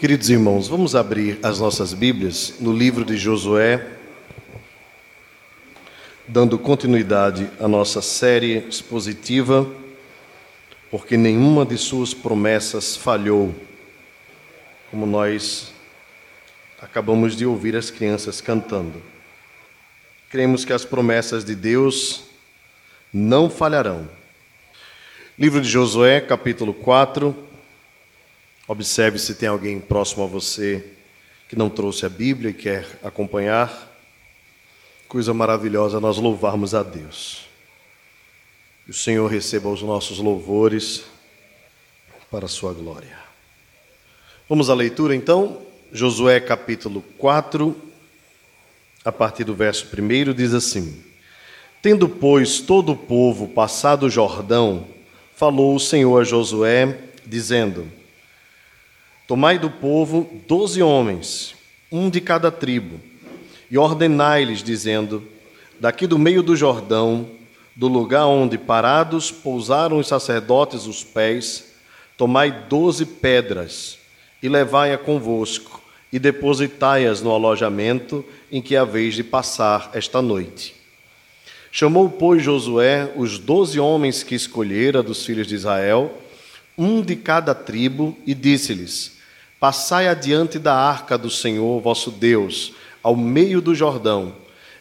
Queridos irmãos, vamos abrir as nossas Bíblias no livro de Josué, dando continuidade à nossa série expositiva, porque nenhuma de suas promessas falhou, como nós acabamos de ouvir as crianças cantando. Cremos que as promessas de Deus não falharão. Livro de Josué, capítulo 4 Observe se tem alguém próximo a você que não trouxe a Bíblia e quer acompanhar. Coisa maravilhosa nós louvarmos a Deus. Que o Senhor receba os nossos louvores para a sua glória. Vamos à leitura então. Josué capítulo 4, a partir do verso 1 diz assim: Tendo, pois, todo o povo passado o Jordão, falou o Senhor a Josué, dizendo: Tomai do povo doze homens, um de cada tribo, e ordenai-lhes, dizendo: Daqui do meio do Jordão, do lugar onde parados pousaram os sacerdotes os pés, tomai doze pedras e levai-a convosco, e depositai-as no alojamento em que haveis de passar esta noite. Chamou, pois, Josué os doze homens que escolhera dos filhos de Israel, um de cada tribo, e disse-lhes: Passai adiante da arca do Senhor vosso Deus, ao meio do Jordão,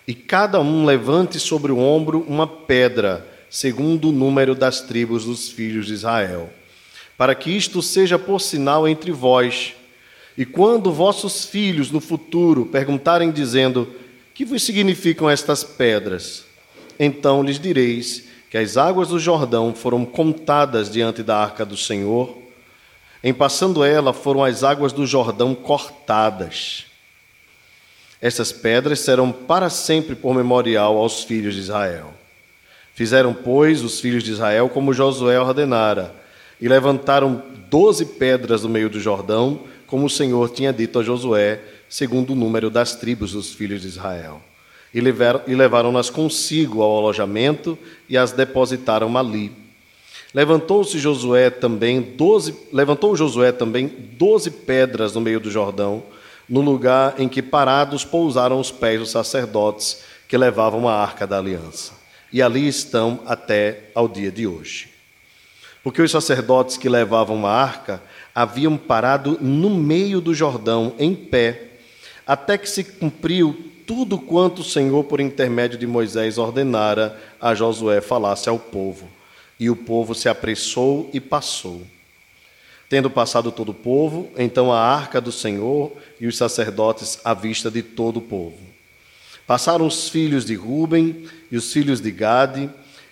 e cada um levante sobre o ombro uma pedra, segundo o número das tribos dos filhos de Israel, para que isto seja por sinal entre vós. E quando vossos filhos no futuro perguntarem, dizendo: Que vos significam estas pedras? Então lhes direis que as águas do Jordão foram contadas diante da arca do Senhor em passando ela, foram as águas do Jordão cortadas. Essas pedras serão para sempre por memorial aos filhos de Israel. Fizeram, pois, os filhos de Israel como Josué ordenara, e levantaram doze pedras no meio do Jordão, como o Senhor tinha dito a Josué, segundo o número das tribos dos filhos de Israel. E levaram-nas consigo ao alojamento e as depositaram ali Levantou-se Josué também doze, levantou Josué também doze pedras no meio do Jordão, no lugar em que parados pousaram os pés dos sacerdotes que levavam a arca da aliança. E ali estão até ao dia de hoje. Porque os sacerdotes que levavam a arca haviam parado no meio do Jordão, em pé, até que se cumpriu tudo quanto o Senhor, por intermédio de Moisés, ordenara a Josué falasse ao povo. E o povo se apressou e passou. Tendo passado todo o povo, então a arca do Senhor e os sacerdotes à vista de todo o povo. Passaram os filhos de Ruben e os filhos de Gade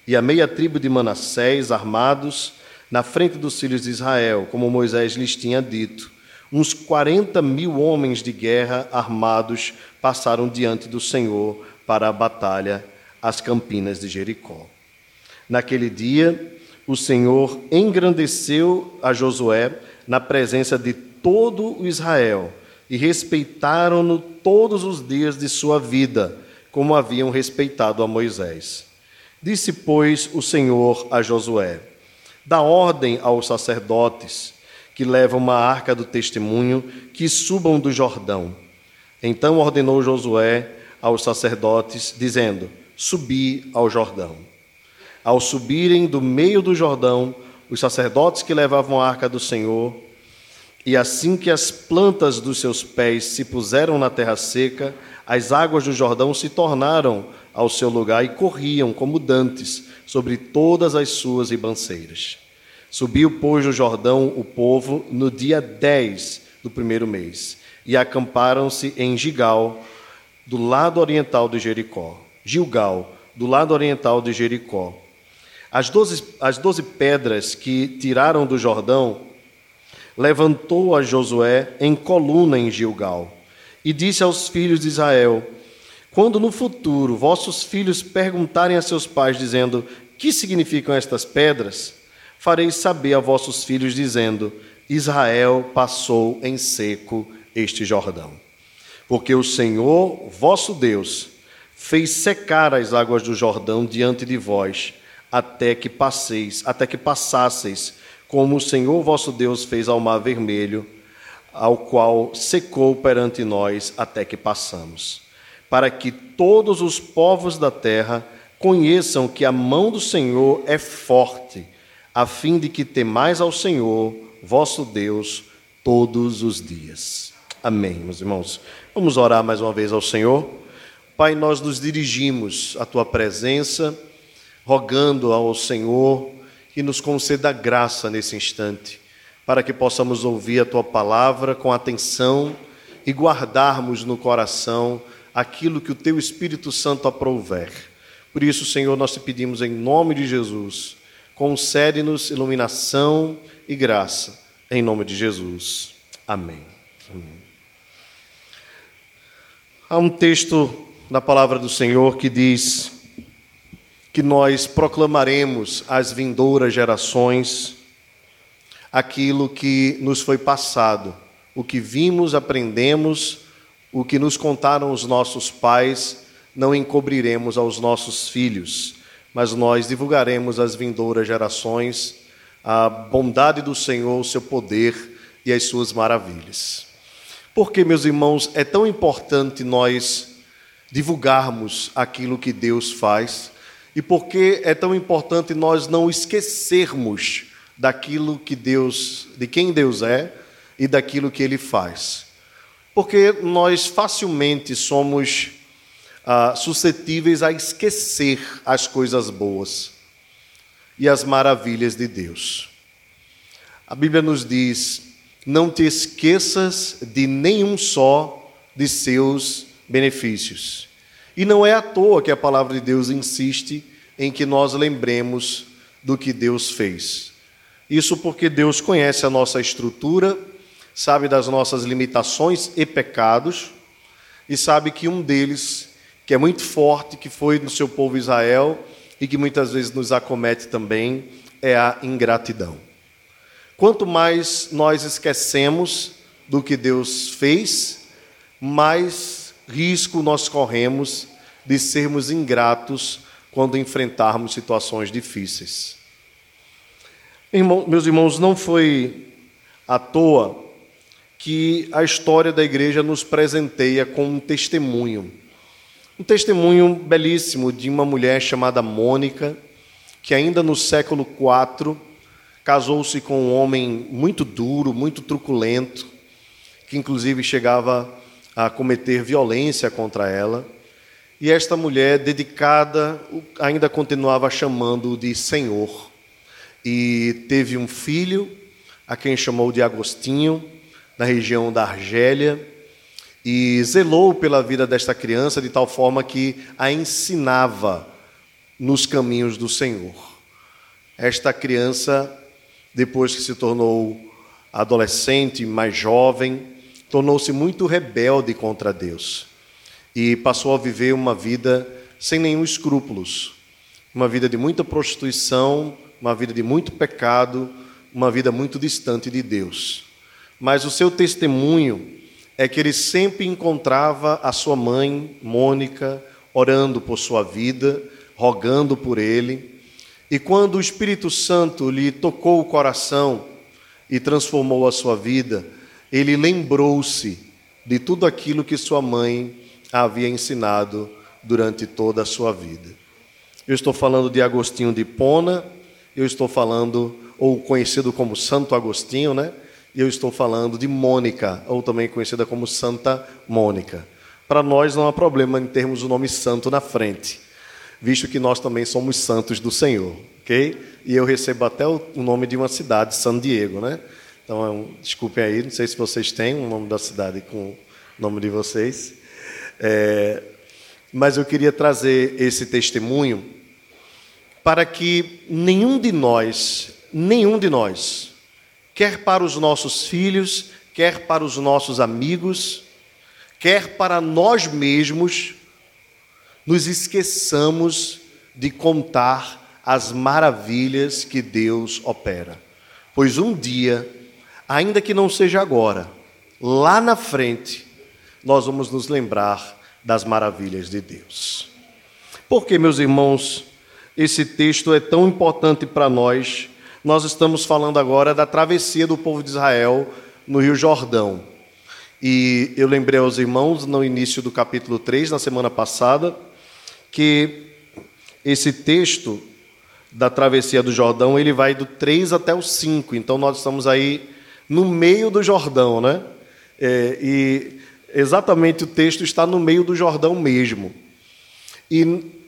e a meia tribo de Manassés armados na frente dos filhos de Israel, como Moisés lhes tinha dito. Uns quarenta mil homens de guerra armados passaram diante do Senhor para a batalha às campinas de Jericó. Naquele dia, o Senhor engrandeceu a Josué na presença de todo o Israel e respeitaram-no todos os dias de sua vida, como haviam respeitado a Moisés. Disse, pois, o Senhor a Josué: Dá ordem aos sacerdotes que levam uma arca do testemunho que subam do Jordão. Então ordenou Josué aos sacerdotes, dizendo: Subi ao Jordão. Ao subirem do meio do Jordão, os sacerdotes que levavam a arca do Senhor, e assim que as plantas dos seus pés se puseram na terra seca, as águas do Jordão se tornaram ao seu lugar e corriam como dantes sobre todas as suas ribanceiras. Subiu, pois, do Jordão o povo no dia 10 do primeiro mês e acamparam-se em Gigal, do lado oriental de Jericó. Gilgal, do lado oriental de Jericó. As doze, as doze pedras que tiraram do Jordão, levantou a Josué em coluna em Gilgal, e disse aos filhos de Israel: Quando no futuro vossos filhos perguntarem a seus pais, dizendo: Que significam estas pedras? Fareis saber a vossos filhos, dizendo: Israel passou em seco este Jordão. Porque o Senhor, vosso Deus, fez secar as águas do Jordão diante de vós até que passeis, até que passasseis, como o Senhor vosso Deus fez ao mar vermelho, ao qual secou perante nós até que passamos, para que todos os povos da terra conheçam que a mão do Senhor é forte, a fim de que temais ao Senhor, vosso Deus, todos os dias. Amém, meus irmãos. Vamos orar mais uma vez ao Senhor. Pai, nós nos dirigimos à tua presença, rogando ao Senhor que nos conceda graça nesse instante para que possamos ouvir a tua palavra com atenção e guardarmos no coração aquilo que o teu Espírito Santo aprouver. Por isso, Senhor, nós te pedimos em nome de Jesus, concede-nos iluminação e graça, em nome de Jesus. Amém. Amém. Há um texto na palavra do Senhor que diz que nós proclamaremos às vindouras gerações aquilo que nos foi passado, o que vimos, aprendemos, o que nos contaram os nossos pais, não encobriremos aos nossos filhos, mas nós divulgaremos às vindouras gerações a bondade do Senhor, o seu poder e as suas maravilhas. Porque, meus irmãos, é tão importante nós divulgarmos aquilo que Deus faz e porque é tão importante nós não esquecermos daquilo que Deus, de quem Deus é e daquilo que Ele faz. Porque nós facilmente somos ah, suscetíveis a esquecer as coisas boas e as maravilhas de Deus. A Bíblia nos diz: não te esqueças de nenhum só de seus benefícios. E não é à toa que a palavra de Deus insiste em que nós lembremos do que Deus fez. Isso porque Deus conhece a nossa estrutura, sabe das nossas limitações e pecados, e sabe que um deles, que é muito forte, que foi no seu povo Israel e que muitas vezes nos acomete também, é a ingratidão. Quanto mais nós esquecemos do que Deus fez, mais risco nós corremos de sermos ingratos quando enfrentarmos situações difíceis. Irmão, meus irmãos, não foi à toa que a história da igreja nos presenteia com um testemunho. Um testemunho belíssimo de uma mulher chamada Mônica, que ainda no século IV casou-se com um homem muito duro, muito truculento, que inclusive chegava a cometer violência contra ela. E esta mulher, dedicada, ainda continuava chamando-o de Senhor e teve um filho, a quem chamou de Agostinho, na região da Argélia, e zelou pela vida desta criança de tal forma que a ensinava nos caminhos do Senhor. Esta criança, depois que se tornou adolescente, mais jovem, tornou-se muito rebelde contra Deus e passou a viver uma vida sem nenhum escrúpulos, uma vida de muita prostituição, uma vida de muito pecado, uma vida muito distante de Deus. Mas o seu testemunho é que ele sempre encontrava a sua mãe, Mônica, orando por sua vida, rogando por ele. E quando o Espírito Santo lhe tocou o coração e transformou a sua vida, ele lembrou-se de tudo aquilo que sua mãe havia ensinado durante toda a sua vida. Eu estou falando de Agostinho de Pona, eu estou falando, ou conhecido como Santo Agostinho, né? Eu estou falando de Mônica, ou também conhecida como Santa Mônica. Para nós não há problema em termos o nome santo na frente, visto que nós também somos santos do Senhor, ok? E eu recebo até o nome de uma cidade, San Diego, né? Então, é desculpem aí, não sei se vocês têm o um nome da cidade com o nome de vocês. É, mas eu queria trazer esse testemunho para que nenhum de nós, nenhum de nós, quer para os nossos filhos, quer para os nossos amigos, quer para nós mesmos, nos esqueçamos de contar as maravilhas que Deus opera. Pois um dia, ainda que não seja agora, lá na frente, nós vamos nos lembrar das maravilhas de Deus. Porque, meus irmãos, esse texto é tão importante para nós. Nós estamos falando agora da travessia do povo de Israel no Rio Jordão. E eu lembrei aos irmãos no início do capítulo 3, na semana passada, que esse texto da travessia do Jordão, ele vai do 3 até o 5. Então nós estamos aí no meio do Jordão, né? É, e exatamente o texto está no meio do Jordão mesmo. E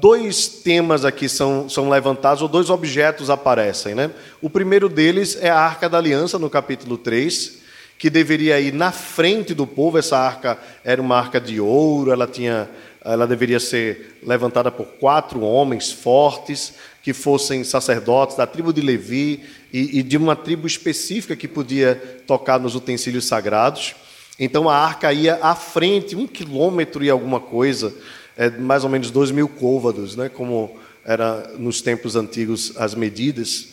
dois temas aqui são, são levantados, ou dois objetos aparecem. Né? O primeiro deles é a Arca da Aliança, no capítulo 3, que deveria ir na frente do povo. Essa arca era uma arca de ouro, ela, tinha, ela deveria ser levantada por quatro homens fortes, que fossem sacerdotes da tribo de Levi e, e de uma tribo específica que podia tocar nos utensílios sagrados. Então a arca ia à frente, um quilômetro e alguma coisa, é mais ou menos dois mil côvados, né, como era nos tempos antigos as medidas.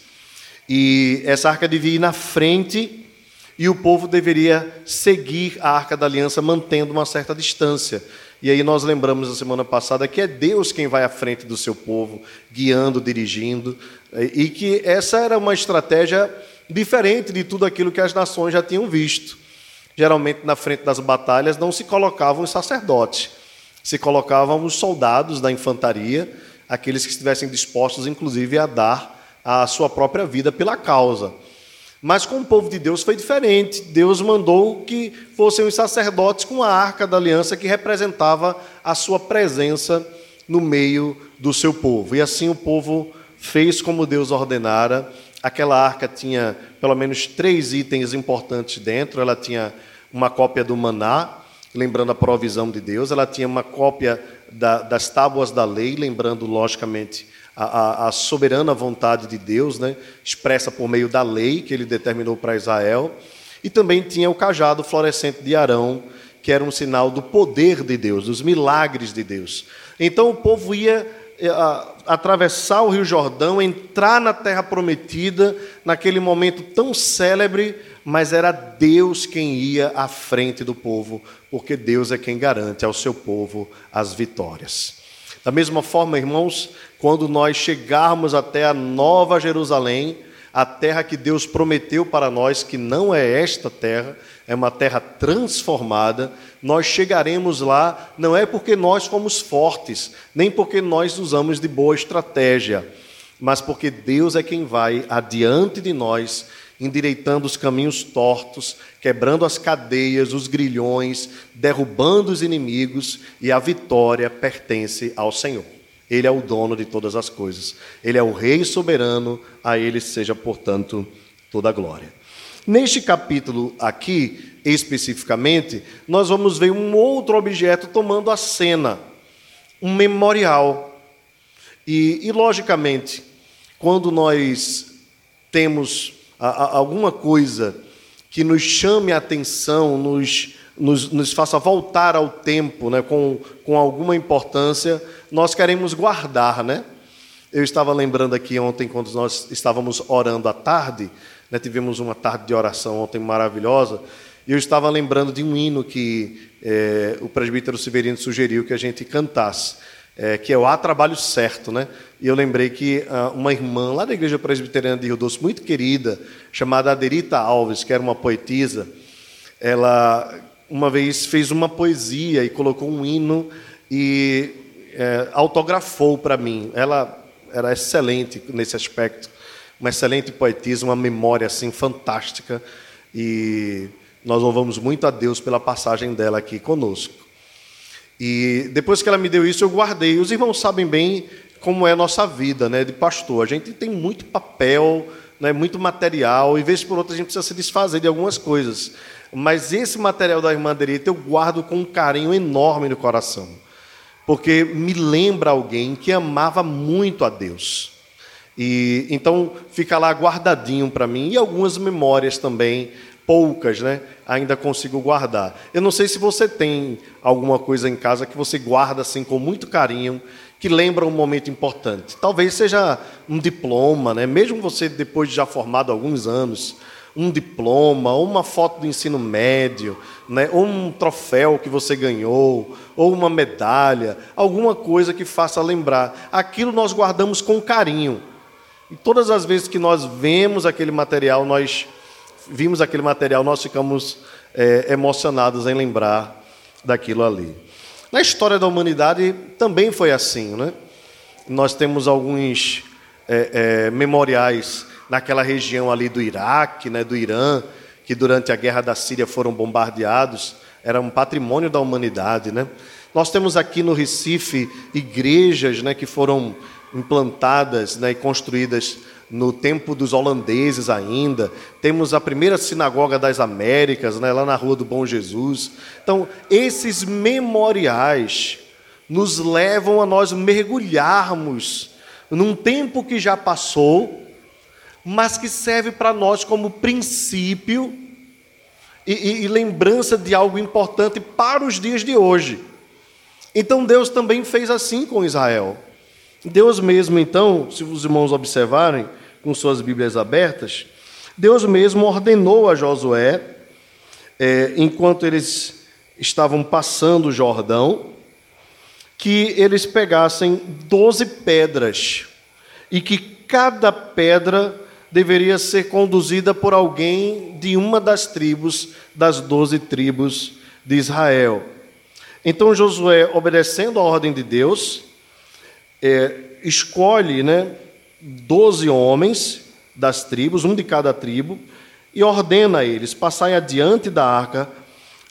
E essa arca devia ir na frente e o povo deveria seguir a arca da aliança mantendo uma certa distância. E aí nós lembramos na semana passada que é Deus quem vai à frente do seu povo, guiando, dirigindo, e que essa era uma estratégia diferente de tudo aquilo que as nações já tinham visto. Geralmente na frente das batalhas não se colocavam os sacerdotes se colocavam os soldados da infantaria, aqueles que estivessem dispostos, inclusive, a dar a sua própria vida pela causa. Mas com o povo de Deus foi diferente. Deus mandou que fossem os sacerdotes com a arca da aliança que representava a sua presença no meio do seu povo. E assim o povo fez como Deus ordenara. Aquela arca tinha pelo menos três itens importantes dentro. Ela tinha uma cópia do maná, lembrando a provisão de Deus, ela tinha uma cópia da, das tábuas da lei, lembrando, logicamente, a, a, soberana vontade de Deus, né, expressa por meio da lei que ele determinou para Israel, e também tinha o cajado florescente de Arão, que era um sinal do poder de Deus, dos milagres de Deus. Então o povo ia atravessar o Rio Jordão, entrar na terra prometida, naquele momento tão célebre mas era Deus quem ia à frente do povo, porque Deus é quem garante ao seu povo as vitórias. Da mesma forma, irmãos, quando nós chegarmos até a Nova Jerusalém, a terra que Deus prometeu para nós, que não é esta terra, é uma terra transformada, nós chegaremos lá não é porque nós fomos fortes, nem porque nós usamos de boa estratégia, mas porque Deus é quem vai adiante de nós endireitando os caminhos tortos, quebrando as cadeias, os grilhões, derrubando os inimigos, e a vitória pertence ao Senhor. Ele é o dono de todas as coisas. Ele é o Rei soberano, a ele seja, portanto, toda a glória. Neste capítulo aqui, especificamente, nós vamos ver um outro objeto tomando a cena, um memorial. E, e logicamente, quando nós temos alguma coisa que nos chame a atenção, nos, nos, nos faça voltar ao tempo né, com, com alguma importância, nós queremos guardar. Né? Eu estava lembrando aqui ontem, quando nós estávamos orando à tarde, né, tivemos uma tarde de oração ontem maravilhosa, e eu estava lembrando de um hino que é, o presbítero Severino sugeriu que a gente cantasse é, que é o Há Trabalho Certo, né? E eu lembrei que ah, uma irmã lá da Igreja Presbiteriana de Rio Doce, muito querida, chamada Aderita Alves, que era uma poetisa, ela uma vez fez uma poesia e colocou um hino e é, autografou para mim. Ela era excelente nesse aspecto, uma excelente poetisa, uma memória assim fantástica e nós louvamos muito a Deus pela passagem dela aqui conosco. E depois que ela me deu isso, eu guardei. Os irmãos sabem bem como é a nossa vida né, de pastor. A gente tem muito papel, né, muito material, e vez por outra a gente precisa se desfazer de algumas coisas. Mas esse material da irmã Derita eu guardo com um carinho enorme no coração, porque me lembra alguém que amava muito a Deus. E então fica lá guardadinho para mim e algumas memórias também poucas, né? Ainda consigo guardar. Eu não sei se você tem alguma coisa em casa que você guarda assim com muito carinho, que lembra um momento importante. Talvez seja um diploma, né? Mesmo você depois de já formado alguns anos, um diploma, ou uma foto do ensino médio, né? ou um troféu que você ganhou, ou uma medalha, alguma coisa que faça lembrar. Aquilo nós guardamos com carinho. E todas as vezes que nós vemos aquele material, nós vimos aquele material, nós ficamos é, emocionados em lembrar daquilo ali. Na história da humanidade também foi assim, né? Nós temos alguns é, é, memoriais naquela região ali do Iraque, né, do Irã, que durante a guerra da Síria foram bombardeados, era um patrimônio da humanidade, né? Nós temos aqui no Recife igrejas, né, que foram implantadas né, e construídas no tempo dos holandeses ainda. Temos a primeira sinagoga das Américas, né, lá na Rua do Bom Jesus. Então, esses memoriais nos levam a nós mergulharmos num tempo que já passou, mas que serve para nós como princípio e, e, e lembrança de algo importante para os dias de hoje. Então Deus também fez assim com Israel. Deus mesmo, então, se os irmãos observarem com suas Bíblias abertas, Deus mesmo ordenou a Josué, é, enquanto eles estavam passando o Jordão, que eles pegassem doze pedras e que cada pedra deveria ser conduzida por alguém de uma das tribos, das doze tribos de Israel. Então Josué, obedecendo a ordem de Deus, é, escolhe né, doze homens das tribos, um de cada tribo, e ordena a eles passarem adiante da arca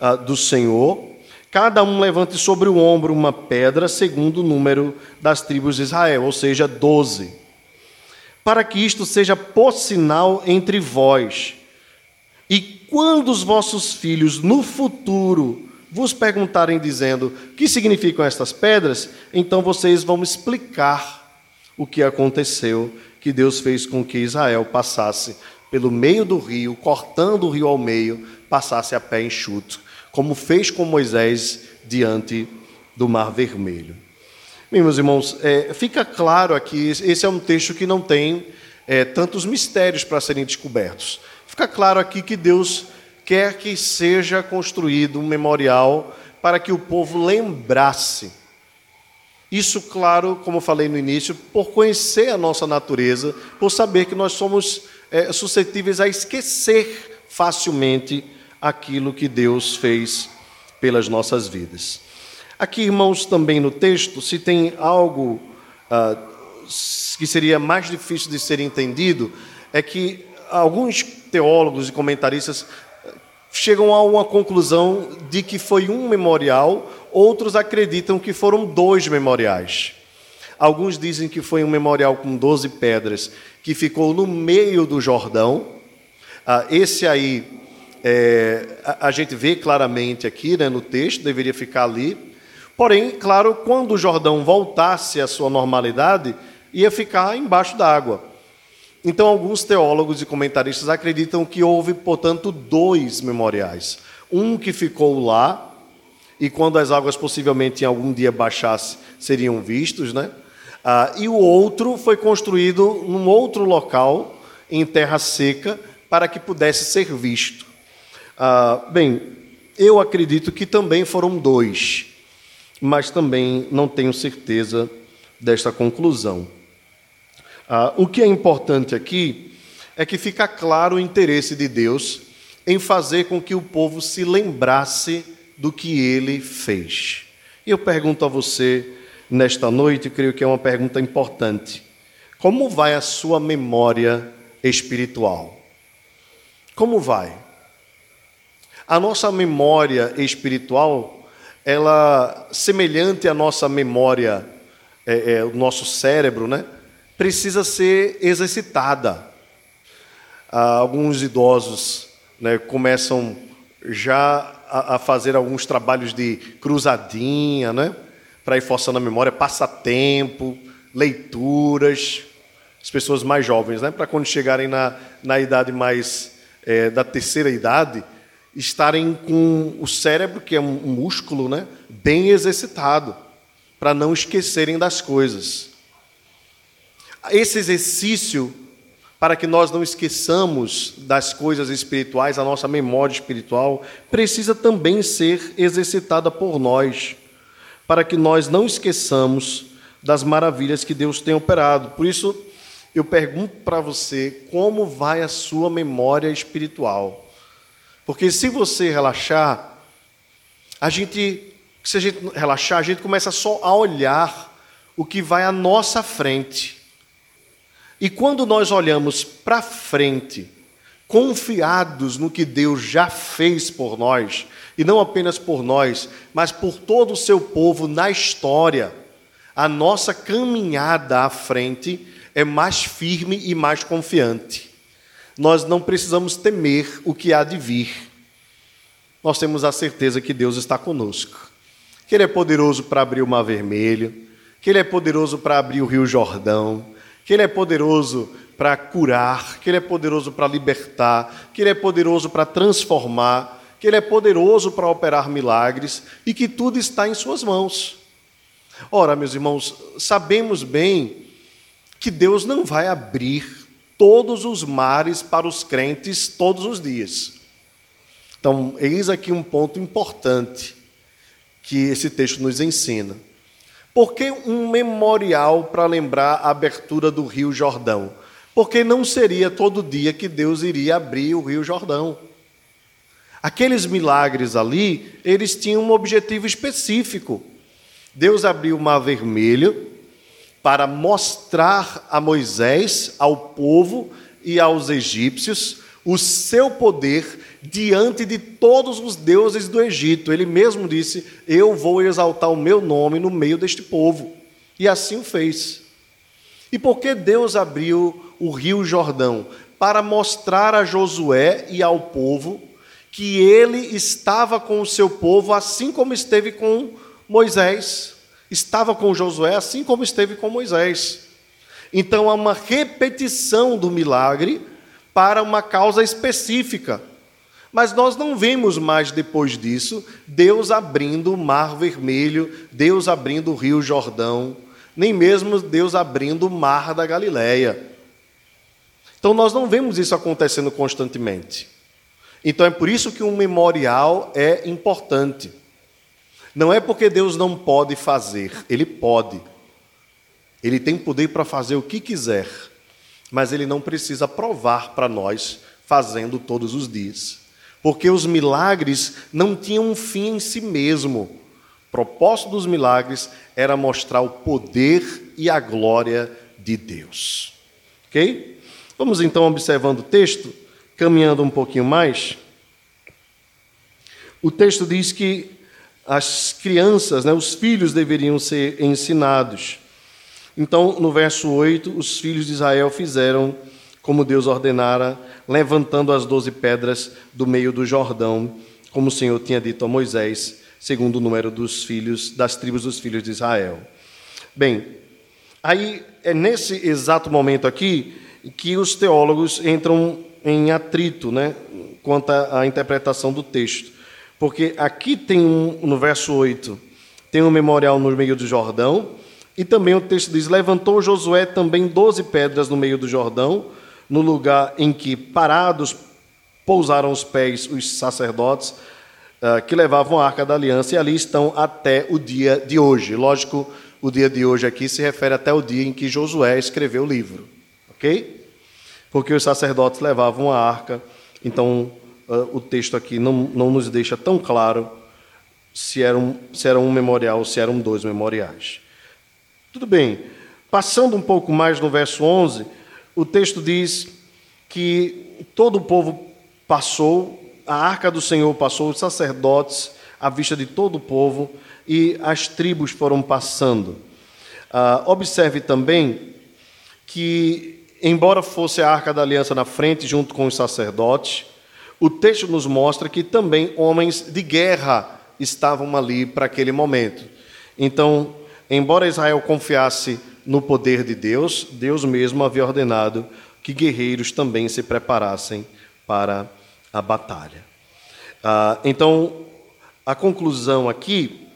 ah, do Senhor Cada um levante sobre o ombro uma pedra, segundo o número das tribos de Israel, ou seja, doze. Para que isto seja por sinal entre vós. E quando os vossos filhos no futuro vos perguntarem, dizendo: que significam estas pedras? Então vocês vão explicar o que aconteceu, que Deus fez com que Israel passasse pelo meio do rio, cortando o rio ao meio, passasse a pé enxuto como fez com Moisés diante do Mar Vermelho. Meus irmãos, é, fica claro aqui, esse é um texto que não tem é, tantos mistérios para serem descobertos. Fica claro aqui que Deus quer que seja construído um memorial para que o povo lembrasse. Isso, claro, como falei no início, por conhecer a nossa natureza, por saber que nós somos é, suscetíveis a esquecer facilmente aquilo que Deus fez pelas nossas vidas. Aqui, irmãos, também no texto, se tem algo ah, que seria mais difícil de ser entendido, é que alguns teólogos e comentaristas chegam a uma conclusão de que foi um memorial, outros acreditam que foram dois memoriais. Alguns dizem que foi um memorial com 12 pedras que ficou no meio do Jordão. Ah, esse aí é, a, a, gente vê claramente aqui né, no texto, deveria ficar ali. Porém, claro, quando o Jordão voltasse à sua normalidade, ia ficar embaixo d'água. Então, alguns teólogos e comentaristas acreditam que houve, portanto, dois memoriais. Um que ficou lá, e quando as águas possivelmente em algum dia baixassem, seriam vistos, né? Ah, e o outro foi construído num outro local, em terra seca, para que pudesse ser visto. Ah, bem, eu acredito que também foram dois, mas também não tenho certeza desta conclusão. Ah, o que é importante aqui é que fica claro o interesse de Deus em fazer com que o povo se lembrasse do que ele fez. E eu pergunto a você nesta noite, creio que é uma pergunta importante: como vai a sua memória espiritual? Como vai? A nossa memória espiritual, ela semelhante à nossa memória, é, é, o nosso cérebro, né, precisa ser exercitada. Ah, alguns idosos né, começam já a, fazer alguns trabalhos de cruzadinha, né, para ir forçando a memória, passatempo, leituras. As pessoas mais jovens, né, para quando chegarem na, na idade mais é, da terceira idade, estarem com o cérebro, que é um músculo, né, bem exercitado, para não esquecerem das coisas. Esse exercício, para que nós não esqueçamos das coisas espirituais, a nossa memória espiritual, precisa também ser exercitada por nós, para que nós não esqueçamos das maravilhas que Deus tem operado. Por isso, eu pergunto para você como vai a sua memória espiritual. Porque se você relaxar, a gente, se a gente relaxar, a gente começa só a olhar o que vai à nossa frente. E quando nós olhamos para frente, confiados no que Deus já fez por nós, e não apenas por nós, mas por todo o seu povo na história, a nossa caminhada à frente é mais firme e mais confiante. Nós não precisamos temer o que há de vir. Nós temos a certeza que Deus está conosco, que Ele é poderoso para abrir o Mar Vermelho, que Ele é poderoso para abrir o Rio Jordão, que Ele é poderoso para curar, que Ele é poderoso para libertar, que Ele é poderoso para transformar, que Ele é poderoso para operar milagres e que tudo está em Suas mãos. Ora, meus irmãos, sabemos bem que Deus não vai abrir todos os mares para os crentes todos os dias. Então, eis aqui um ponto importante que esse texto nos ensina. Por que um memorial para lembrar a abertura do Rio Jordão? Porque não seria todo dia que Deus iria abrir o Rio Jordão. Aqueles milagres ali, eles tinham um objetivo específico. Deus abriu o Mar Vermelho para mostrar a Moisés, ao povo e aos egípcios o seu poder diante de todos os deuses do Egito. Ele mesmo disse: Eu vou exaltar o meu nome no meio deste povo. E assim o fez. E por que Deus abriu o rio Jordão? Para mostrar a Josué e ao povo que ele estava com o seu povo, assim como esteve com Moisés. Estava com Josué, assim como esteve com Moisés. Então há uma repetição do milagre para uma causa específica. Mas nós não vemos mais depois disso Deus abrindo o Mar Vermelho, Deus abrindo o Rio Jordão, nem mesmo Deus abrindo o Mar da Galileia. Então nós não vemos isso acontecendo constantemente. Então é por isso que um memorial é importante. Não é porque Deus não pode fazer, Ele pode. Ele tem poder para fazer o que quiser mas ele não precisa provar para nós fazendo todos os dias. Porque os milagres não tinham um fim em si mesmo. O propósito dos milagres era mostrar o poder e a glória de Deus. Ok? Vamos então observando o texto, caminhando um pouquinho mais. O texto diz que as crianças, né, os filhos deveriam ser ensinados. Então, no verso 8, os filhos de Israel fizeram como Deus ordenara, levantando as doze pedras do meio do Jordão, como o Senhor tinha dito a Moisés, segundo o número dos filhos, das tribos dos filhos de Israel. Bem, aí é nesse exato momento aqui que os teólogos entram em atrito, né, quanto à interpretação do texto. Porque aqui tem um, no verso 8, tem um memorial no meio do Jordão, e também o texto diz: Levantou Josué também doze pedras no meio do Jordão, no lugar em que, parados, pousaram os pés os sacerdotes uh, que levavam a arca da aliança, e ali estão até o dia de hoje. Lógico, o dia de hoje aqui se refere até o dia em que Josué escreveu o livro, ok? Porque os sacerdotes levavam a arca, então uh, o texto aqui não, não nos deixa tão claro se era, um, se era um memorial ou se eram dois memoriais. Tudo bem. Passando um pouco mais no verso 11, o texto diz que todo o povo passou, a arca do Senhor passou, os sacerdotes, à vista de todo o povo, e as tribos foram passando. Ah, observe também que, embora fosse a arca da aliança na frente, junto com os sacerdotes, o texto nos mostra que também homens de guerra estavam ali para aquele momento. Então, Embora Israel confiasse no poder de Deus, Deus mesmo havia ordenado que guerreiros também se preparassem para a batalha. Ah, então, a conclusão aqui,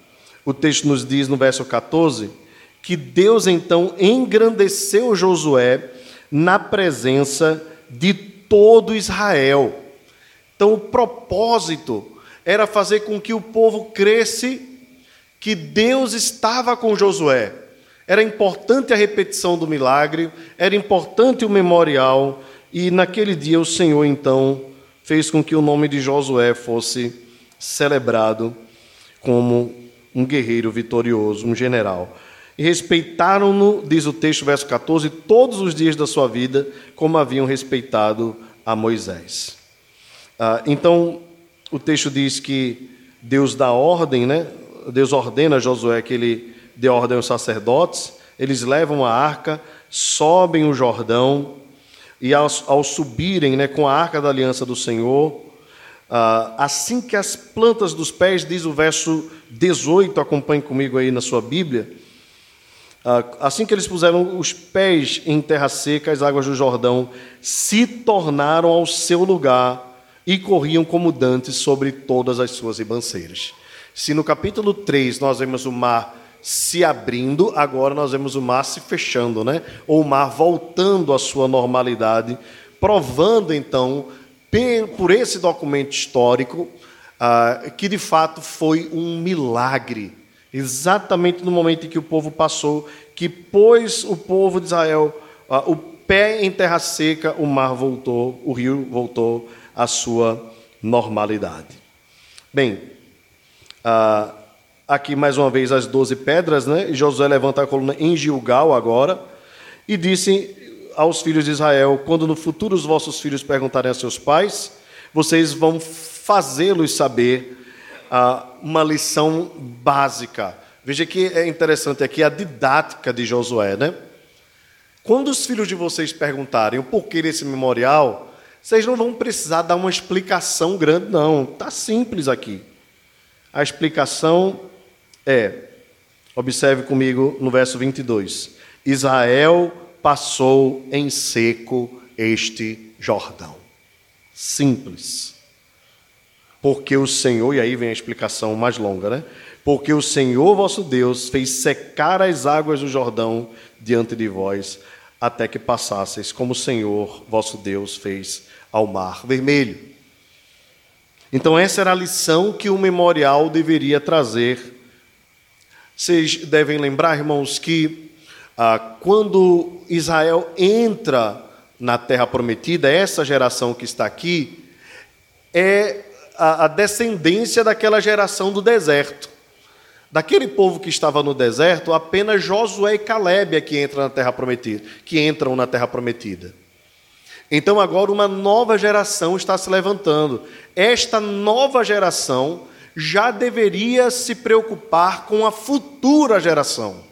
o texto nos diz no verso 14, que Deus então engrandeceu Josué na presença de todo Israel. Então, o propósito era fazer com que o povo cresce que Deus estava com Josué. Era importante a repetição do milagre, era importante o memorial, e naquele dia o Senhor então fez com que o nome de Josué fosse celebrado como um guerreiro vitorioso, um general. E respeitaram-no, diz o texto, verso 14, todos os dias da sua vida, como haviam respeitado a Moisés. Ah, então, o texto diz que Deus dá ordem, né? Deus ordena a Josué que ele dê ordem aos sacerdotes, eles levam a arca, sobem o Jordão, e ao, ao subirem né, com a arca da aliança do Senhor, ah, assim que as plantas dos pés, diz o verso 18, acompanhe comigo aí na sua Bíblia, ah, assim que eles puseram os pés em terra seca, as águas do Jordão se tornaram ao seu lugar e corriam como dantes sobre todas as suas ribanceiras. Se no capítulo 3 nós vemos o mar se abrindo, agora nós vemos o mar se fechando, né? Ou o mar voltando à sua normalidade, provando então, por esse documento histórico, ah, que de fato foi um milagre. Exatamente no momento em que o povo passou, que pôs o povo de Israel ah, o pé em terra seca, o mar voltou, o rio voltou à sua normalidade. Bem, ah, aqui mais uma vez as doze pedras, né? E Josué levanta a coluna em Gilgal agora e disse aos filhos de Israel: Quando no futuro os vossos filhos perguntarem a seus pais, vocês vão fazê-los saber ah, uma lição básica. Veja que é interessante aqui a didática de Josué, né? Quando os filhos de vocês perguntarem o porquê desse memorial, vocês não vão precisar dar uma explicação grande, não. Está simples aqui. A explicação é, observe comigo no verso 22. Israel passou em seco este Jordão. Simples. Porque o Senhor, e aí vem a explicação mais longa, né? Porque o Senhor vosso Deus fez secar as águas do Jordão diante de vós, até que passasseis, como o Senhor vosso Deus fez ao mar vermelho. Então, essa era a lição que o memorial deveria trazer vocês devem lembrar, irmãos, que ah, quando Israel entra na terra prometida, essa geração que está aqui é a, a descendência daquela geração do deserto. Daquele povo que estava no deserto, apenas Josué e Caleb é que entram na terra prometida, que entram na terra prometida. Então agora uma nova geração está se levantando. Esta nova geração já deveria se preocupar com a futura geração.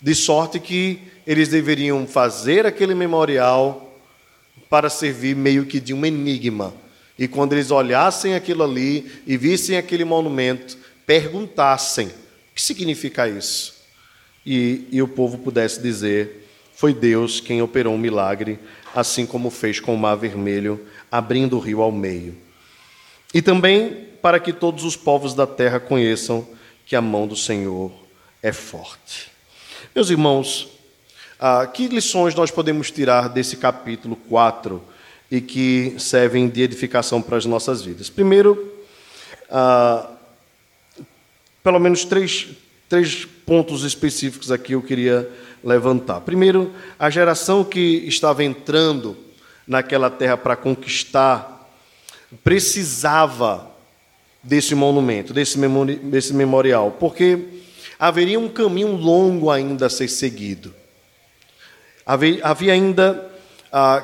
De sorte que eles deveriam fazer aquele memorial para servir meio que de um enigma. E quando eles olhassem aquilo ali e vissem aquele monumento, perguntassem: o que significa isso? E, e o povo pudesse dizer: foi Deus quem operou um milagre, assim como fez com o Mar Vermelho, abrindo o rio ao meio. E também para que todos os povos da terra conheçam que a mão do Senhor é forte. Meus irmãos, ah, que lições nós podemos tirar desse capítulo 4 e que servem de edificação para as nossas vidas? Primeiro, ah, pelo menos três, três pontos específicos aqui eu queria levantar. Primeiro, a geração que estava entrando naquela terra para conquistar precisava desse monumento, desse, memori desse memorial, porque haveria um caminho longo ainda a ser seguido. Havia, havia ainda ah,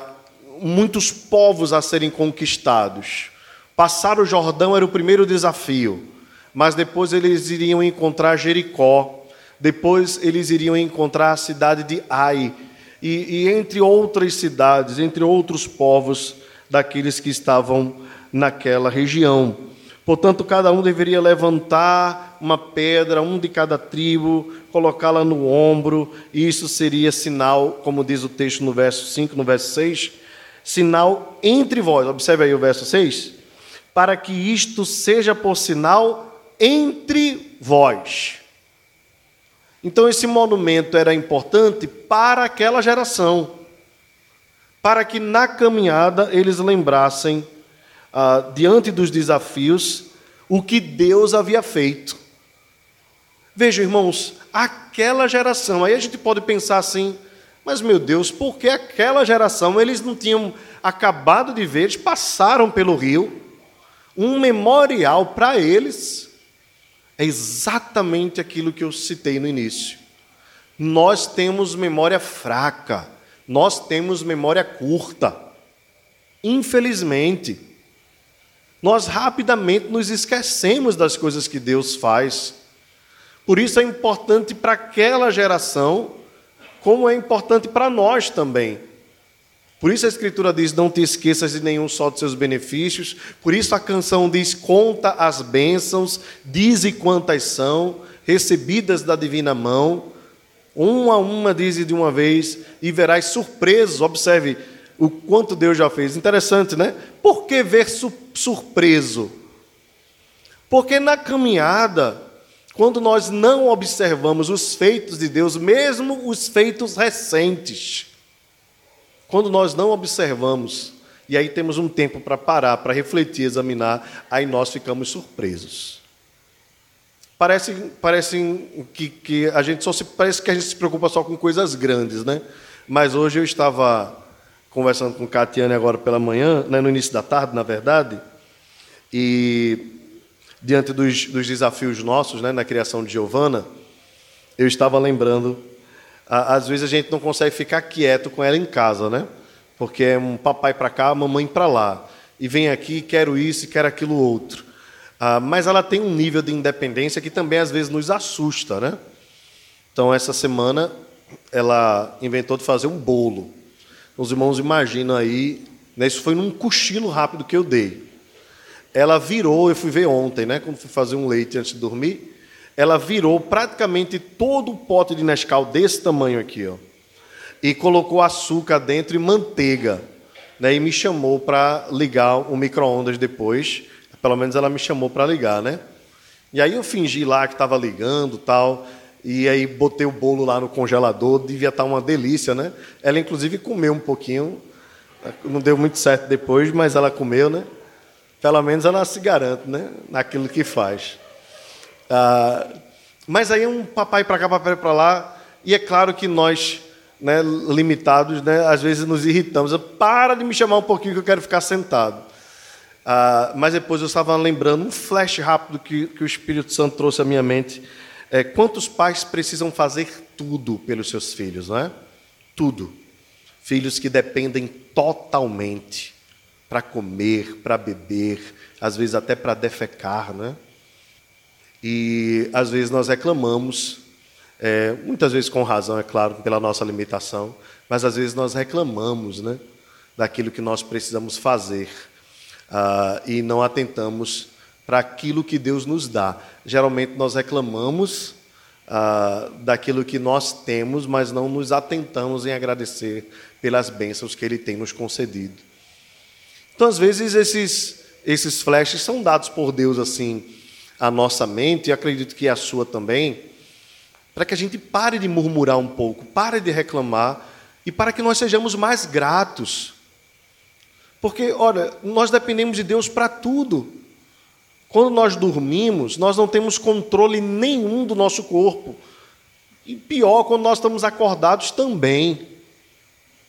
muitos povos a serem conquistados. Passar o Jordão era o primeiro desafio, mas depois eles iriam encontrar Jericó, depois eles iriam encontrar a cidade de Ai, e, e entre outras cidades, entre outros povos daqueles que estavam naquela região. Portanto, cada um deveria levantar uma pedra, um de cada tribo, colocá-la no ombro, e isso seria sinal, como diz o texto no verso 5, no verso 6, sinal entre vós. Observe aí o verso 6. Para que isto seja por sinal entre vós. Então, esse monumento era importante para aquela geração, para que na caminhada eles lembrassem ah, diante dos desafios, o que Deus havia feito. Veja, irmãos, aquela geração, aí a gente pode pensar assim, mas meu Deus, por que aquela geração eles não tinham acabado de ver, eles passaram pelo rio, um memorial para eles é exatamente aquilo que eu citei no início. Nós temos memória fraca, nós temos memória curta. Infelizmente, nós rapidamente nos esquecemos das coisas que Deus faz. Por isso é importante para aquela geração, como é importante para nós também. Por isso a Escritura diz: Não te esqueças de nenhum só dos seus benefícios. Por isso a canção diz: Conta as bênçãos, dize quantas são, recebidas da divina mão. Uma a uma dize de uma vez, e verás surpresos. Observe o quanto Deus já fez. Interessante, né? Por que ver surpreso? Porque na caminhada, quando nós não observamos os feitos de Deus, mesmo os feitos recentes, quando nós não observamos, e aí temos um tempo para parar, para refletir, examinar, aí nós ficamos surpresos. Parece, parece que, que a gente só se parece que a gente se preocupa só com coisas grandes, né? Mas hoje eu estava conversando com Catiane agora pela manhã, né, no início da tarde, na verdade, e diante dos, dos desafios nossos, né, na criação de Giovana, eu estava lembrando, às vezes a gente não consegue ficar quieto com ela em casa, né? Porque é um papai para cá, mamãe para lá, e vem aqui, quero isso quero aquilo outro. Ah, mas ela tem um nível de independência que também às vezes nos assusta, né? Então essa semana ela inventou de fazer um bolo. Os irmãos imaginam aí, né, isso foi num cochilo rápido que eu dei. Ela virou, eu fui ver ontem, né, quando fui fazer um leite antes de dormir, ela virou praticamente todo o pote de Nescau desse tamanho aqui, ó, e colocou açúcar dentro e manteiga, né, e me chamou para ligar o micro-ondas depois, pelo menos ela me chamou para ligar, né? E aí eu fingi lá que estava ligando, tal, e aí botei o bolo lá no congelador, devia estar tá uma delícia, né? Ela inclusive comeu um pouquinho, não deu muito certo depois, mas ela comeu, né? Pelo menos ela se garante, né? Naquilo que faz. Ah, mas aí um papai para cá, papai para lá, e é claro que nós, né, limitados, né, às vezes nos irritamos. Para de me chamar um pouquinho que eu quero ficar sentado. Ah, mas depois eu estava lembrando um flash rápido que, que o Espírito Santo trouxe à minha mente é, quantos pais precisam fazer tudo pelos seus filhos, não é? Tudo. Filhos que dependem totalmente para comer, para beber, às vezes até para defecar, né? E às vezes nós reclamamos, é, muitas vezes com razão, é claro, pela nossa limitação, mas às vezes nós reclamamos, né? Daquilo que nós precisamos fazer uh, e não atentamos para aquilo que Deus nos dá. Geralmente nós reclamamos ah, daquilo que nós temos, mas não nos atentamos em agradecer pelas bênçãos que Ele tem nos concedido. Então, às vezes, esses, esses flashes são dados por Deus assim à nossa mente, e acredito que a sua também, para que a gente pare de murmurar um pouco, pare de reclamar e para que nós sejamos mais gratos. Porque, olha, nós dependemos de Deus para tudo. Quando nós dormimos, nós não temos controle nenhum do nosso corpo. E pior, quando nós estamos acordados também.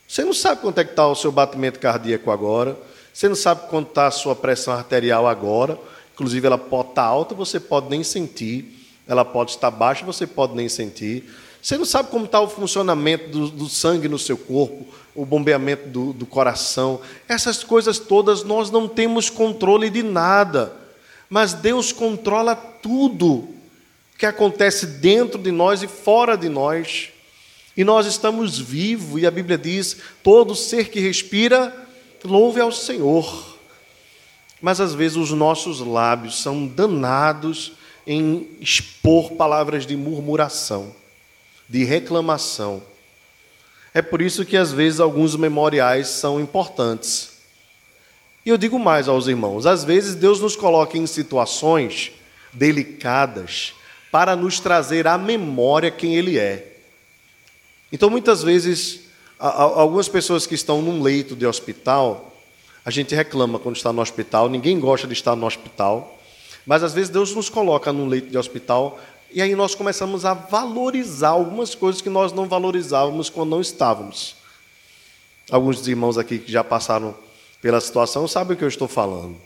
Você não sabe quanto é que está o seu batimento cardíaco agora. Você não sabe quanto está a sua pressão arterial agora. Inclusive, ela pode estar alta, você pode nem sentir. Ela pode estar baixa, você pode nem sentir. Você não sabe como está o funcionamento do, do, sangue no seu corpo, o bombeamento do, do coração. Essas coisas todas nós não temos controle de nada mas Deus controla tudo que acontece dentro de nós e fora de nós. E nós estamos vivos, e a Bíblia diz: todo ser que respira, louve ao Senhor. Mas às vezes os nossos lábios são danados em expor palavras de murmuração, de reclamação. É por isso que às vezes alguns memoriais são importantes. E eu digo mais aos irmãos: às vezes Deus nos coloca em situações delicadas para nos trazer à memória quem Ele é. Então, muitas vezes, algumas pessoas que estão num leito de hospital, a gente reclama quando está no hospital, ninguém gosta de estar no hospital, mas às vezes Deus nos coloca num leito de hospital E aí nós começamos a valorizar algumas coisas que nós não valorizávamos quando não estávamos. Alguns dos irmãos aqui que já passaram pela situação sabem o que eu estou falando.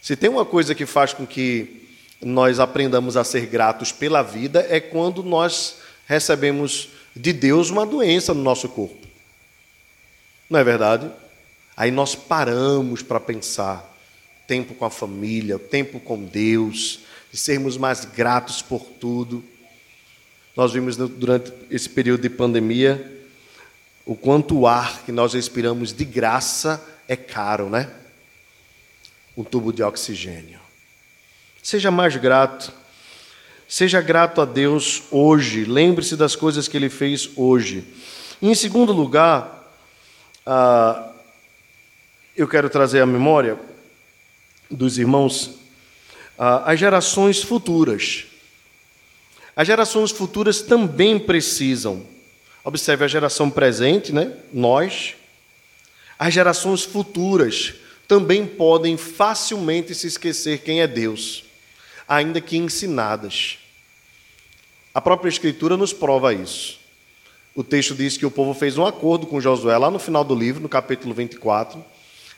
Se tem uma coisa que faz com que nós aprendamos a ser gratos pela vida, é quando nós recebemos de Deus uma doença no nosso corpo. Não é verdade? Aí nós paramos para pensar tempo com a família, tempo com Deus, de sermos mais gratos por tudo. Nós vimos durante esse período de pandemia o quanto o ar que nós respiramos de graça é caro, né? Um tubo de oxigênio. Seja mais grato. Seja grato a Deus hoje. Lembre-se das coisas que Ele fez hoje. E, em segundo lugar, ah, eu quero trazer à memória dos irmãos as gerações futuras. As gerações futuras também precisam. Observe a geração presente, né? Nós. As gerações futuras também podem facilmente se esquecer quem é Deus, ainda que ensinadas. A própria Escritura nos prova isso. O texto diz que o povo fez um acordo com Josué lá no final do livro, no capítulo 24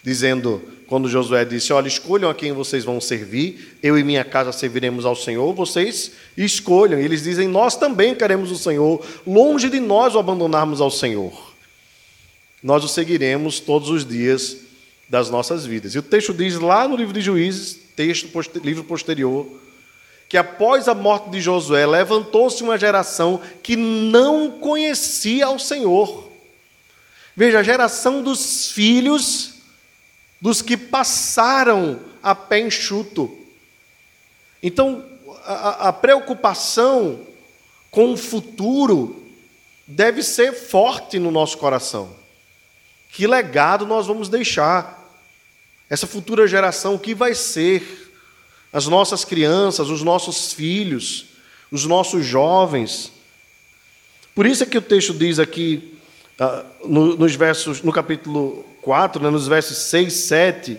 dizendo, quando Josué disse: Olha, escolham a quem vocês vão servir, eu e minha casa serviremos ao Senhor, vocês escolham. E eles dizem: Nós também queremos o Senhor, longe de nós o abandonarmos ao Senhor. Nós o seguiremos todos os dias das nossas vidas. E o texto diz lá no livro de Juízes, texto, livro posterior, que após a morte de Josué, levantou-se uma geração que não conhecia ao Senhor. Veja, a geração dos filhos dos que passaram a pé enxuto. Então, a, a preocupação com o futuro deve ser forte no nosso coração. Que legado nós vamos deixar? Essa futura geração, o que vai ser? As nossas crianças, os nossos filhos, os nossos jovens. Por isso é que o texto diz aqui, ah, nos versos, no capítulo 4, né, nos versos 6, 7,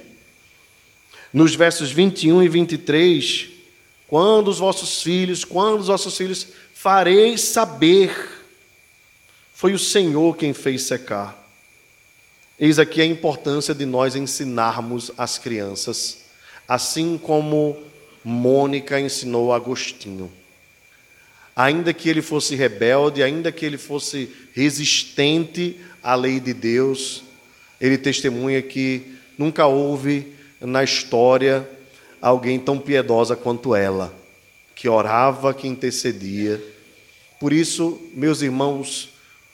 nos versos 21 e 23, quando os vossos filhos, quando os vossos filhos fareis saber, foi o Senhor quem fez secar. Eis aqui a importância de nós ensinarmos as crianças, assim como Mônica ensinou Agostinho. Ainda que ele fosse rebelde, ainda que ele fosse resistente à lei de Deus, ele testemunha que nunca houve na história alguém tão piedosa quanto ela, que orava, que intercedia. Por isso, meus irmãos,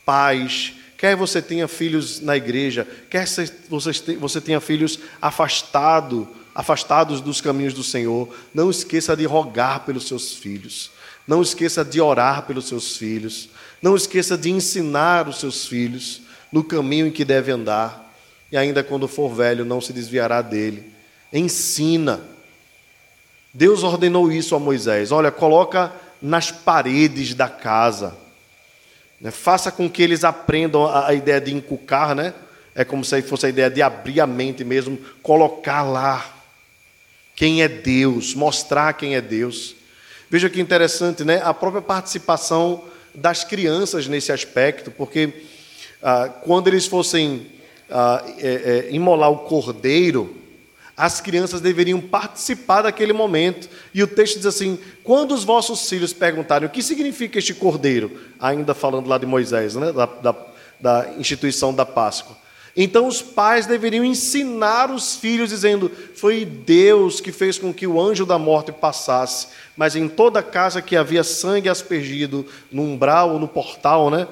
pais, quer você tenha filhos na igreja, quer você tenha filhos afastado, afastados dos caminhos do Senhor, não esqueça de rogar pelos seus filhos. Não esqueça de orar pelos seus filhos. Não esqueça de ensinar os seus filhos no caminho em que deve andar e ainda quando for velho não se desviará dele. Ensina. Deus ordenou isso a Moisés. Olha, coloca nas paredes da casa. Né? Faça com que eles aprendam a, ideia de encucar, né? É como se fosse a ideia de abrir a mente mesmo, colocar lá quem é Deus, mostrar quem é Deus. Veja que interessante, né? A própria participação das crianças nesse aspecto, porque ah, quando eles fossem é, é, imolar o cordeiro, as crianças deveriam participar daquele momento. E o texto diz assim: quando os vossos filhos perguntarem o que significa este cordeiro, ainda falando lá de Moisés, né, da, da, da instituição da Páscoa. Então os pais deveriam ensinar os filhos, dizendo: Foi Deus que fez com que o anjo da morte passasse, mas em toda casa que havia sangue aspergido, no umbral ou no portal, né?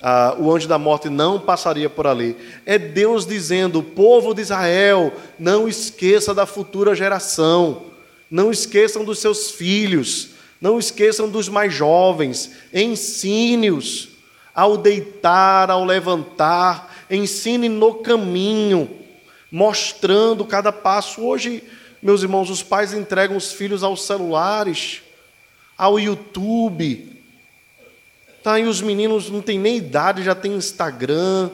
Ah, o anjo da morte não passaria por ali. É Deus dizendo: povo de Israel, não esqueça da futura geração, não esqueçam dos seus filhos, não esqueçam dos mais jovens, ensine-os ao deitar, ao levantar, ensine no caminho, mostrando cada passo. Hoje, meus irmãos, os pais entregam os filhos aos celulares, ao YouTube, Tá, e os meninos não têm nem idade, já tem Instagram.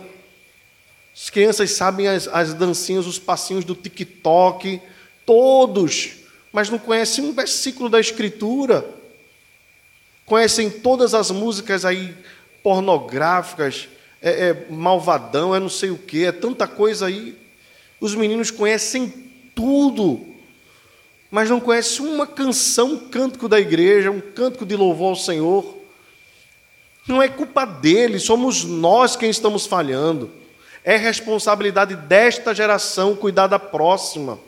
As crianças sabem as, as dancinhas, os passinhos do TikTok, todos, mas não conhecem um versículo da Escritura. conhecem todas as músicas aí pornográficas, é, é malvadão, é não sei o que, é tanta coisa aí. Os meninos conhecem tudo, mas não conhecem uma canção, um cântico da igreja, um cântico de louvor ao Senhor. Não é culpa deles, somos nós quem estamos falhando. É responsabilidade desta geração cuidar da próxima.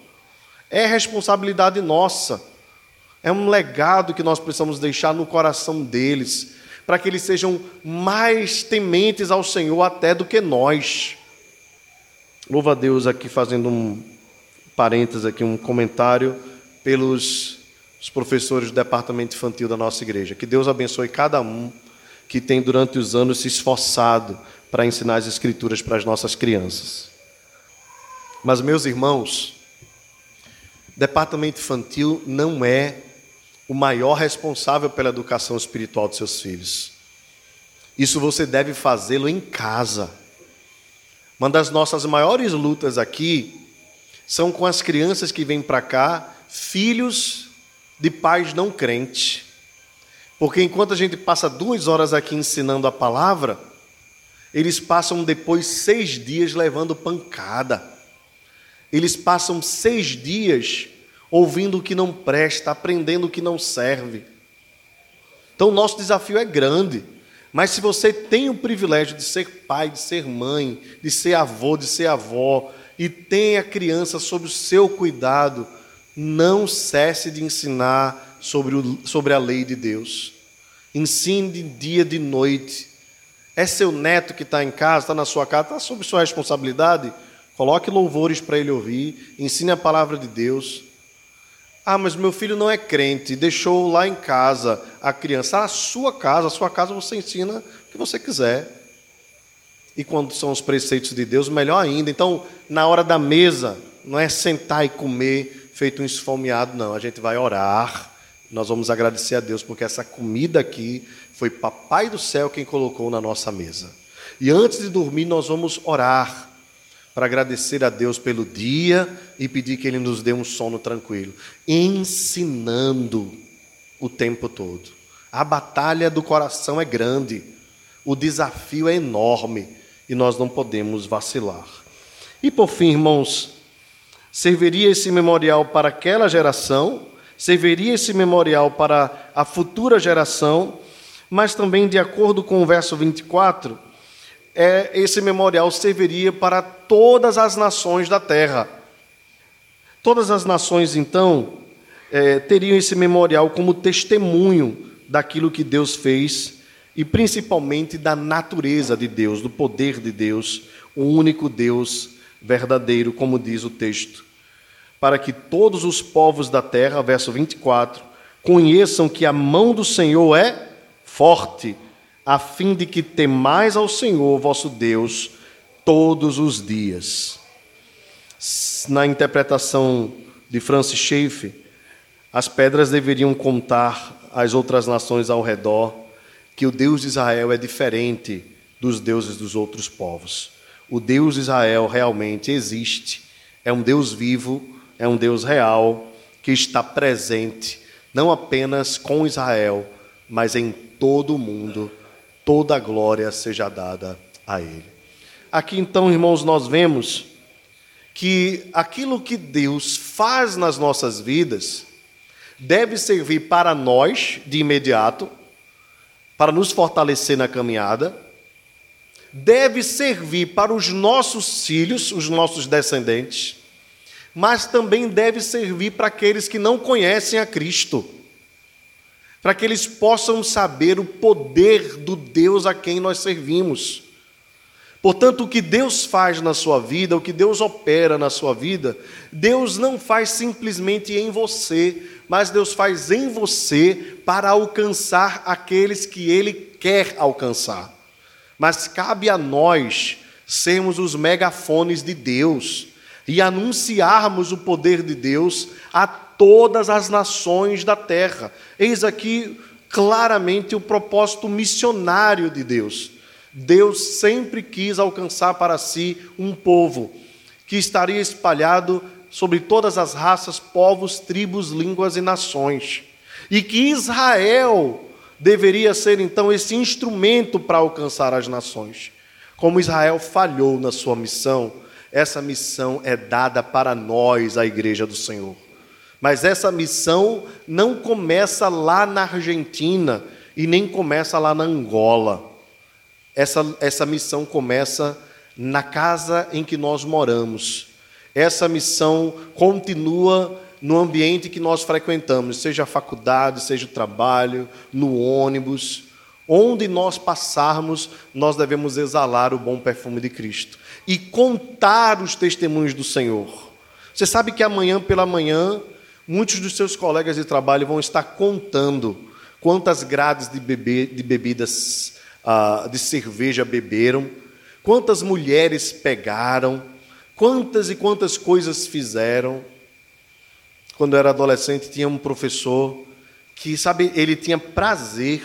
É responsabilidade nossa. É um legado que nós precisamos deixar no coração deles, para que eles sejam mais tementes ao Senhor até do que nós. Louva a Deus aqui fazendo um parênteses aqui, um comentário pelos professores do departamento infantil da nossa igreja. Que Deus abençoe cada um que tem durante os anos se esforçado para ensinar as Escrituras para as nossas crianças. Mas, meus irmãos, departamento infantil não é o maior responsável pela educação espiritual de seus filhos. Isso você deve fazê-lo em casa. Uma das nossas maiores lutas aqui são com as crianças que vêm para cá, filhos de pais não crentes. Porque enquanto a gente passa duas horas aqui ensinando a palavra, eles passam depois seis dias levando pancada. Eles passam seis dias ouvindo o que não presta, aprendendo o que não serve. Então, nosso desafio é grande. Mas se você tem o privilégio de ser pai, de ser mãe, de ser avô, de ser avó, e tem a criança sob o seu cuidado, não cesse de ensinar sobre, o, sobre a lei de Deus. Ensine dia de noite. É seu neto que está em casa, está na sua casa, está sob sua responsabilidade? Coloque louvores para ele ouvir, ensine a palavra de Deus. Ah, mas meu filho não é crente, deixou lá em casa a criança. Ah, a sua casa, a sua casa você ensina o que você quiser. E quando são os preceitos de Deus, melhor ainda. Então, na hora da mesa, não é sentar e comer feito um esfomeado, não. A gente vai orar nós vamos agradecer a Deus porque essa comida aqui foi Papai do céu quem colocou na nossa mesa. E antes de dormir, nós vamos orar para agradecer a Deus pelo dia e pedir que Ele nos dê um sono tranquilo, ensinando o tempo todo. A batalha do coração é grande, o desafio é enorme e nós não podemos vacilar. E por fim, irmãos, serviria esse memorial para aquela geração serviria esse memorial para a futura geração, mas também, de acordo com o verso 24, é, esse memorial serviria para todas as nações da terra. Todas as nações, então, é, teriam esse memorial como testemunho daquilo que Deus fez e principalmente da natureza de Deus, do poder de Deus, o único Deus verdadeiro, como diz o texto para que todos os povos da terra, verso 24, conheçam que a mão do Senhor é forte, a fim de que temais ao Senhor vosso Deus todos os dias. Na interpretação de Francis Schaeffer, as pedras deveriam contar às outras nações ao redor que o Deus de Israel é diferente dos deuses dos outros povos. O Deus de Israel realmente existe, é um Deus vivo, é um Deus real que está presente não apenas com Israel, mas em todo o mundo. Toda a glória seja dada a Ele. Aqui então, irmãos, nós vemos que aquilo que Deus faz nas nossas vidas deve servir para nós de imediato, para nos fortalecer na caminhada, deve servir para os nossos filhos, os nossos descendentes, mas também deve servir para aqueles que não conhecem a Cristo, para que eles possam saber o poder do Deus a quem nós servimos. Portanto, o que Deus faz na sua vida, o que Deus opera na sua vida, Deus não faz simplesmente em você, mas Deus faz em você para alcançar aqueles que Ele quer alcançar. Mas cabe a nós sermos os megafones de Deus e anunciarmos o poder de Deus a todas as nações da terra. Eis aqui claramente o propósito missionário de Deus. Deus sempre quis alcançar para si um povo que estaria espalhado sobre todas as raças, povos, tribos, línguas e nações. E que Israel deveria ser então esse instrumento para alcançar as nações. Como Israel falhou na sua missão, essa missão é dada para nós, a igreja do Senhor. Mas essa missão não começa lá na Argentina e nem começa lá na Angola. Essa, essa missão começa na casa em que nós moramos. Essa missão continua no ambiente que nós frequentamos, seja a faculdade, seja o trabalho, no ônibus. Onde nós passarmos, nós devemos exalar o bom perfume de Cristo e contar os testemunhos do Senhor. Você sabe que amanhã pela manhã, muitos dos seus colegas de trabalho vão estar contando quantas grades de, bebê, de bebidas ah, de cerveja beberam, quantas mulheres pegaram, quantas e quantas coisas fizeram. Quando eu era adolescente, tinha um professor que, sabe, ele tinha prazer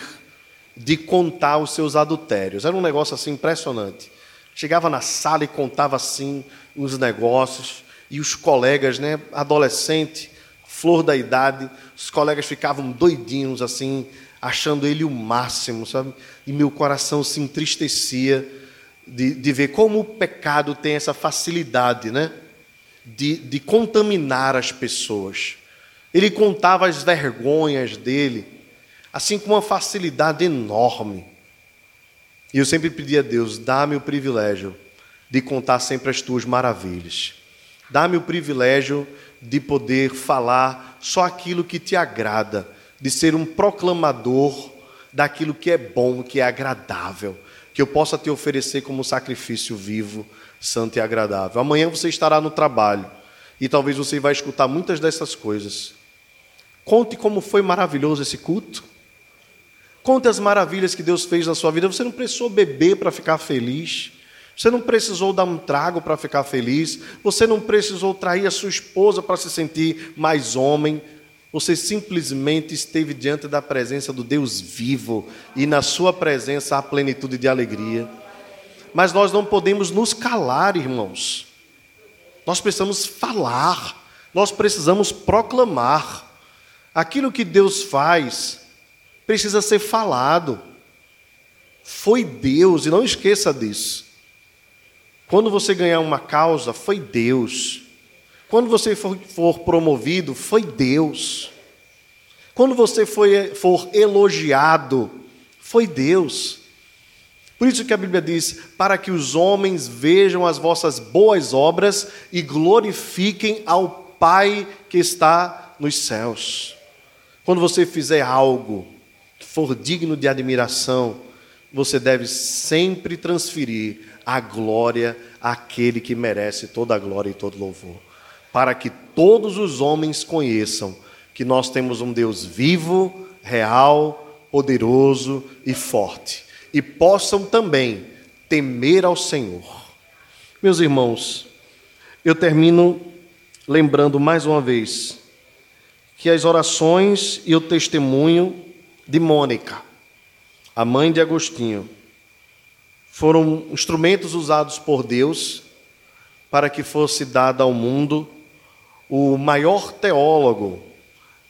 de contar os seus adultérios. Era um negócio assim impressionante. Chegava na sala e contava assim os negócios, e os colegas, né, adolescente, flor da idade, os colegas ficavam doidinhos assim, achando ele o máximo, sabe? E meu coração se entristecia de, de ver como o pecado tem essa facilidade, né? de, de contaminar as pessoas. Ele contava as vergonhas dele, assim com uma facilidade enorme. E eu sempre pedi a Deus: dá-me o privilégio de contar sempre as tuas maravilhas. Dá-me o privilégio de poder falar só aquilo que te agrada, de ser um proclamador daquilo que é bom, que é agradável, que eu possa te oferecer como sacrifício vivo santo e agradável. Amanhã você estará no trabalho e talvez você vai escutar muitas dessas coisas. Conte como foi maravilhoso esse culto. Conte as maravilhas que Deus fez na sua vida. Você não precisou beber para ficar feliz. Você não precisou dar um trago para ficar feliz. Você não precisou trair a sua esposa para se sentir mais homem. Você simplesmente esteve diante da presença do Deus vivo e na sua presença há plenitude de alegria mas nós não podemos nos calar, irmãos. Nós precisamos falar, nós precisamos proclamar. Aquilo que Deus faz precisa ser falado. Foi Deus, e não esqueça disso. Quando você ganhar uma causa, foi Deus. Quando você for, for promovido, foi Deus. Quando você foi, for elogiado, foi Deus. Por isso que a Bíblia diz: para que os homens vejam as vossas boas obras e glorifiquem ao Pai que está nos céus. Quando você fizer algo for digno de admiração, você deve sempre transferir a glória àquele que merece toda a glória e todo louvor, para que todos os homens conheçam que nós temos um Deus vivo, real, poderoso e forte e possam também temer ao Senhor. Meus irmãos, eu termino lembrando mais uma vez que as orações e o testemunho de Mônica, a mãe de Agostinho, foram instrumentos usados por Deus para que fosse dado ao mundo o maior teólogo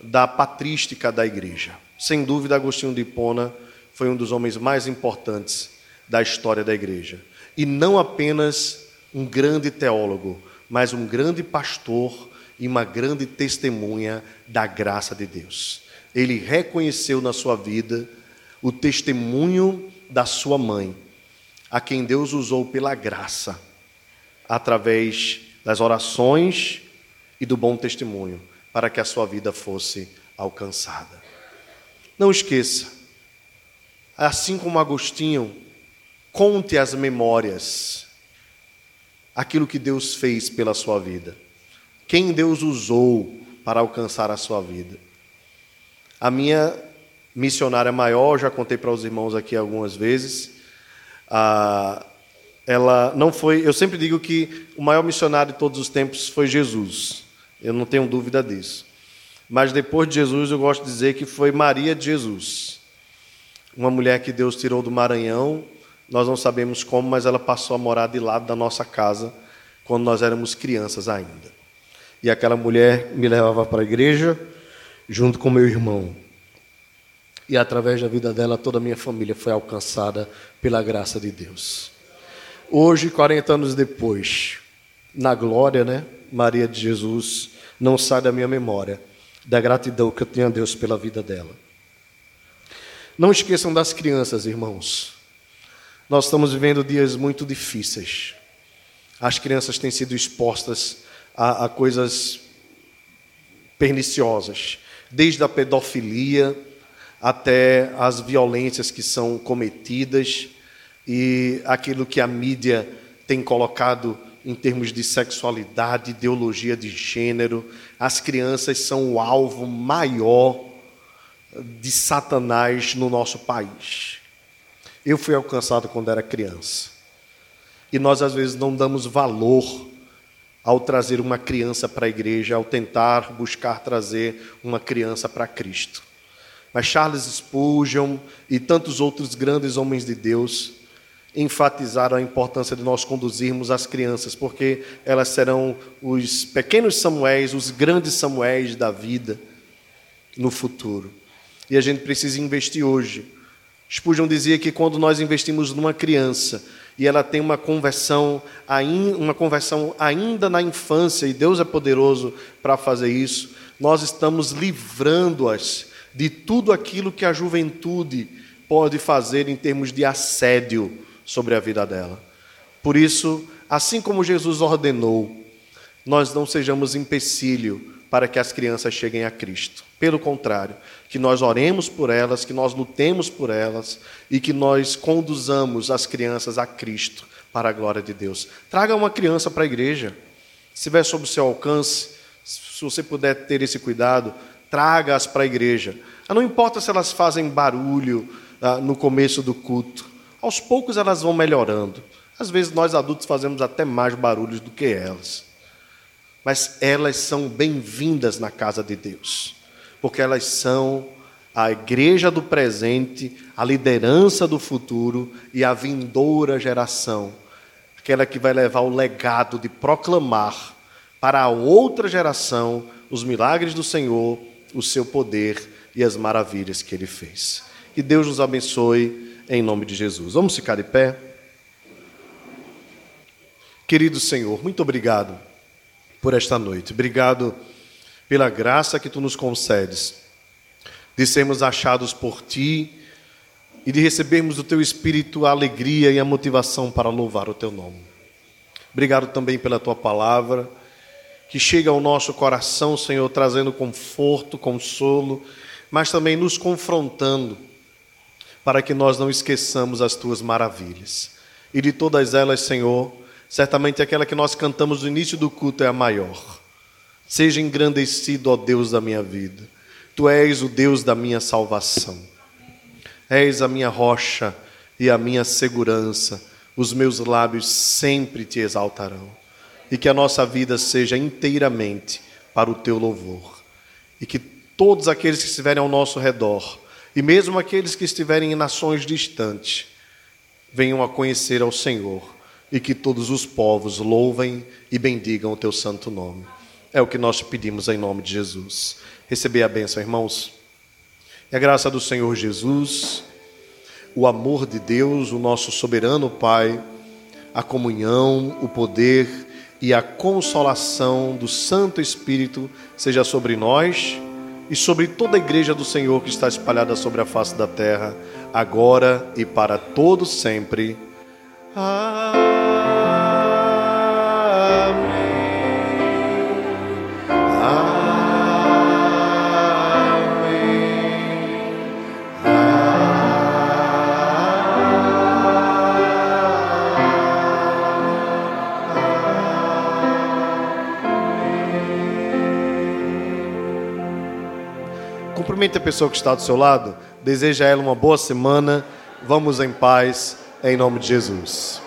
da patrística da igreja. Sem dúvida, Agostinho de Hipona foi um dos homens mais importantes da história da igreja. E não apenas um grande teólogo, mas um grande pastor e uma grande testemunha da graça de Deus. Ele reconheceu na sua vida o testemunho da sua mãe, a quem Deus usou pela graça, através das orações e do bom testemunho, para que a sua vida fosse alcançada. Não esqueça, assim como Agostinho, conte as memórias, aquilo que Deus fez pela sua vida, quem Deus usou para alcançar a sua vida. A minha missionária maior, já contei para os irmãos aqui algumas vezes, ela não foi. Eu sempre digo que o maior missionário de todos os tempos foi Jesus. Eu não tenho dúvida disso. Mas depois de Jesus, eu gosto de dizer que foi Maria de Jesus uma mulher que Deus tirou do Maranhão, nós não sabemos como, mas ela passou a morar de lado da nossa casa quando nós éramos crianças ainda. E aquela mulher me levava para a igreja junto com meu irmão. e através da vida dela toda a minha família foi alcançada pela graça de Deus. Hoje, 40 anos depois, na glória, né? Maria de Jesus não sai da minha memória da gratidão que eu tenho a Deus pela vida dela. Não esqueçam das crianças, irmãos. Nós estamos vivendo dias muito difíceis. As crianças têm sido expostas a, a coisas perniciosas, desde a pedofilia até as violências que são cometidas e aquilo que a mídia tem colocado em termos de sexualidade, ideologia de gênero. As crianças são o alvo maior de Satanás no nosso país. Eu fui alcançado quando era criança. E nós, às vezes, não damos valor ao trazer uma criança para a igreja, ao tentar buscar trazer uma criança para Cristo. Mas Charles Spurgeon e tantos outros grandes homens de Deus enfatizaram a importância de nós conduzirmos as crianças, porque elas serão os pequenos Samuéis, os grandes Samuéis da vida no futuro. E a gente precisa investir hoje. Spurgeon dizia que quando nós investimos numa criança e ela tem uma conversão, uma conversão ainda na infância, e Deus é poderoso para fazer isso, nós estamos livrando-as de tudo aquilo que a juventude pode fazer em termos de assédio sobre a vida dela. Por isso, assim como Jesus ordenou, nós não sejamos empecilho para que as crianças cheguem a Cristo. Pelo contrário, que nós oremos por elas, que nós lutemos por elas e que nós conduzamos as crianças a Cristo para a glória de Deus. Traga uma criança para a igreja. Se estiver sob o seu alcance, se você puder ter esse cuidado, traga-as para a igreja. Ah, não importa se elas fazem barulho ah, no começo do culto, aos poucos elas vão melhorando. Às vezes nós adultos fazemos até mais barulhos do que elas. Mas elas são bem-vindas na casa de Deus, porque elas são a igreja do presente, a liderança do futuro e a vindoura geração, aquela que vai levar o legado de proclamar para a outra geração os milagres do Senhor, o seu poder e as maravilhas que ele fez. Que Deus nos abençoe em nome de Jesus. Vamos ficar de pé? Querido Senhor, muito obrigado por esta noite. Obrigado pela graça que tu nos concedes de sermos achados por ti e de recebermos do teu espírito a alegria e a motivação para louvar o teu nome. Obrigado também pela tua palavra que chega ao nosso coração, Senhor, trazendo conforto, consolo, mas também nos confrontando para que nós não esqueçamos as tuas maravilhas. E de todas elas, Senhor, certamente aquela que nós cantamos no início do culto é a maior. Seja engrandecido, ó Deus da minha vida. Tu és o Deus da minha salvação. És a minha rocha e a minha segurança. Os meus lábios sempre te exaltarão. E que a nossa vida seja inteiramente para o teu louvor. E que todos aqueles que estiverem ao nosso redor e mesmo aqueles que estiverem em nações distantes venham a conhecer ao Senhor e que todos os povos louvem e bendigam o teu santo nome. É o que nós te pedimos em nome de Jesus. Receber a bênção, irmãos. E a graça do Senhor Jesus, o amor de Deus, o nosso soberano Pai, a comunhão, o poder e a consolação do Santo Espírito seja sobre nós e sobre toda a igreja do Senhor que está espalhada sobre a face da terra, agora e para todo sempre. Amém. Cumprimente a pessoa que está do seu lado, deseja a ela uma boa semana. Vamos em paz, em nome de Jesus.